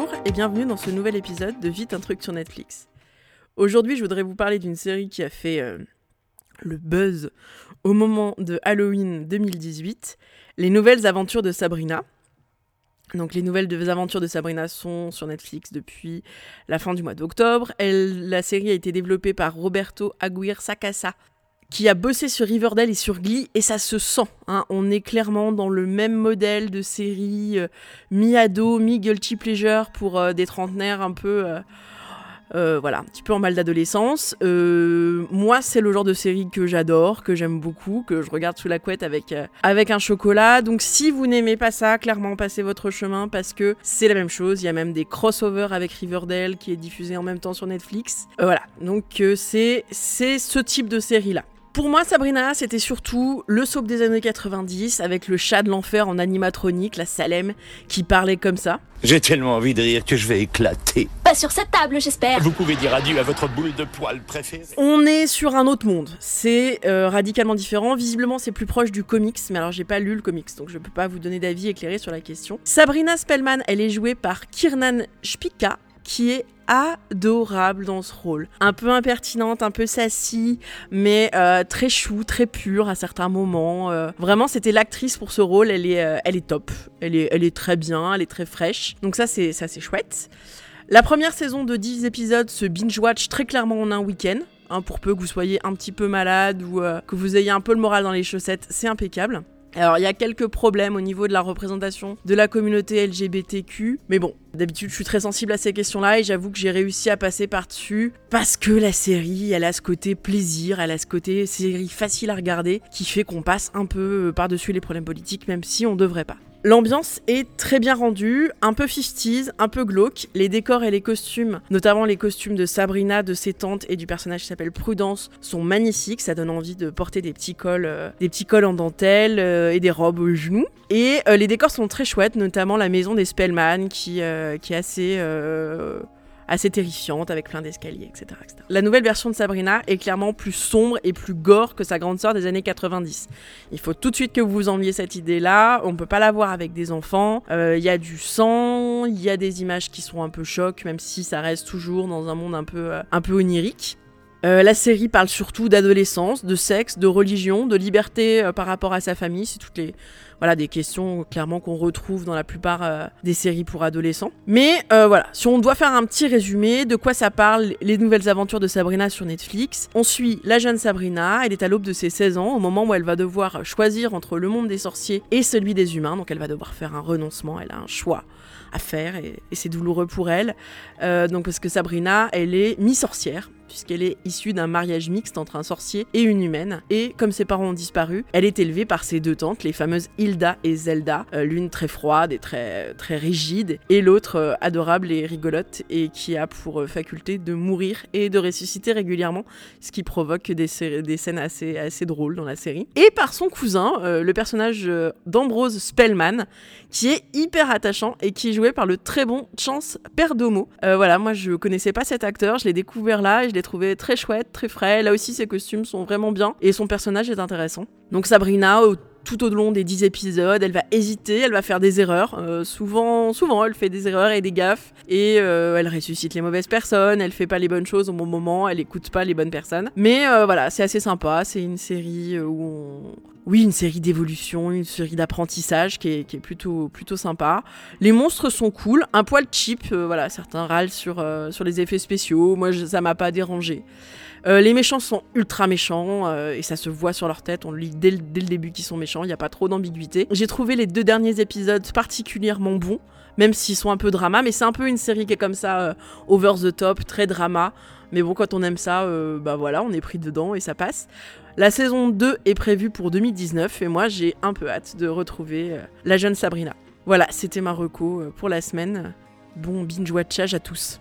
Bonjour et bienvenue dans ce nouvel épisode de Vite un truc sur Netflix. Aujourd'hui, je voudrais vous parler d'une série qui a fait euh, le buzz au moment de Halloween 2018, Les Nouvelles Aventures de Sabrina. Donc les nouvelles aventures de Sabrina sont sur Netflix depuis la fin du mois d'octobre. La série a été développée par Roberto Aguirre Sacasa, qui a bossé sur Riverdale et sur Glee, et ça se sent. Hein. On est clairement dans le même modèle de série euh, mi-ado, mi-guilty pleasure pour euh, des trentenaires un peu... Euh, voilà, un petit peu en mal d'adolescence. Moi, c'est le genre de série que j'adore, que j'aime beaucoup, que je regarde sous la couette avec, avec un chocolat. Donc si vous n'aimez pas ça, clairement passez votre chemin parce que c'est la même chose. Il y a même des crossovers avec Riverdale qui est diffusé en même temps sur Netflix. voilà, donc c'est ce type de série-là. Pour moi, Sabrina, c'était surtout le soap des années 90 avec le chat de l'enfer en animatronique, la Salem, qui parlait comme ça. J'ai tellement envie de rire que je vais éclater. Pas sur cette table, j'espère. Vous pouvez dire adieu à votre boule de poil préférée. On est sur un autre monde. C'est euh, radicalement différent. Visiblement, c'est plus proche du comics, mais alors j'ai pas lu le comics, donc je peux pas vous donner d'avis éclairé sur la question. Sabrina Spellman, elle est jouée par Kiernan Spika, qui est adorable dans ce rôle. Un peu impertinente, un peu sassy, mais euh, très chou, très pure à certains moments. Euh. vraiment, c'était l'actrice pour ce rôle. Elle est, euh, elle est top. Elle est, elle est très bien, elle est très fraîche. Donc ça, c'est, ça, c'est chouette. La première saison de 10 épisodes se binge-watch très clairement en un week-end. Hein, pour peu que vous soyez un petit peu malade ou que vous ayez un peu le moral dans les chaussettes, c'est impeccable. Alors il y a quelques problèmes au niveau de la représentation de la communauté LGBTQ, mais bon, d'habitude je suis très sensible à ces questions-là et j'avoue que j'ai réussi à passer par-dessus parce que la série, elle a ce côté plaisir, elle a ce côté série facile à regarder qui fait qu'on passe un peu par-dessus les problèmes politiques même si on devrait pas. L'ambiance est très bien rendue, un peu 50 un peu glauque. Les décors et les costumes, notamment les costumes de Sabrina, de ses tantes et du personnage qui s'appelle Prudence, sont magnifiques. Ça donne envie de porter des petits cols, euh, des petits cols en dentelle euh, et des robes aux genoux. Et euh, les décors sont très chouettes, notamment la maison des Spellman qui, qui est assez assez terrifiante avec plein d'escaliers, etc., La nouvelle version de Sabrina est clairement plus sombre et plus gore que sa grande sœur des années 90. Il faut tout de suite que vous enviez cette idée-là. On peut pas la voir avec des enfants. Euh, il y a du sang, il y a des images qui sont un peu chocs, même si ça reste toujours dans un monde un peu, euh, un peu onirique. Euh, la série parle surtout d'adolescence, de sexe, de religion, de liberté par rapport à sa famille. C'est toutes les voilà, des questions clairement qu'on retrouve dans la plupart euh, des séries pour adolescents. Mais euh, voilà, si on doit faire un petit résumé de quoi ça parle, les nouvelles aventures de Sabrina sur Netflix, on suit la jeune Sabrina, elle est à l'aube de ses 16 ans, au moment où elle va devoir choisir entre le monde des sorciers et celui des humains, donc elle va devoir faire un renoncement, elle a un choix à faire et, c'est douloureux pour elle. Euh, donc parce que Sabrina, elle est mi-sorcière puisqu'elle est issue d'un mariage mixte entre un sorcier et une humaine. Et comme ses parents ont disparu, elle est élevée par ses deux tantes, les fameuses Hilda et Zelda, euh, l'une très froide et très, très rigide, et l'autre euh, adorable et rigolote, et qui a pour faculté de mourir et de ressusciter régulièrement, ce qui provoque des, des scènes assez, assez drôles dans la série. Et par son cousin, le personnage d'Ambrose Spellman, qui est hyper attachant et qui est joué par le très bon Chance Perdomo. Euh, voilà, moi je connaissais pas cet acteur, je l'ai découvert là et je l'ai trouvé très chouette, très frais. Là aussi ses costumes sont vraiment bien et son personnage est intéressant. Donc Sabrina, tout au long des 10 épisodes, elle va hésiter, elle va faire des erreurs. Euh, souvent, souvent, elle fait des erreurs et des gaffes. Et euh, elle ressuscite les mauvaises personnes, elle fait pas les bonnes choses au bon moment, elle écoute pas les bonnes personnes. Mais voilà, c'est assez sympa. C'est une série où on, oui, une série d'évolution, une série d'apprentissage qui est, plutôt, plutôt sympa. Les monstres sont cool, un poil cheap, euh, voilà, certains râlent sur, euh, sur les effets spéciaux, moi ça m'a pas dérangé. Euh, les méchants sont ultra méchants et ça se voit sur leur tête, on lit dès, le début qu'ils sont méchants, il n'y a pas trop d'ambiguïté. J'ai trouvé les deux derniers épisodes particulièrement bons, même s'ils sont un peu drama, mais c'est un peu une série qui est comme ça, over the top, très drama. Mais bon, quand on aime ça, bah voilà, on est pris dedans et ça passe. La saison 2 est prévue pour 2019 et moi j'ai un peu hâte de retrouver euh, la jeune Sabrina. Voilà, c'était ma reco euh, pour la semaine. Bon binge watchage à tous.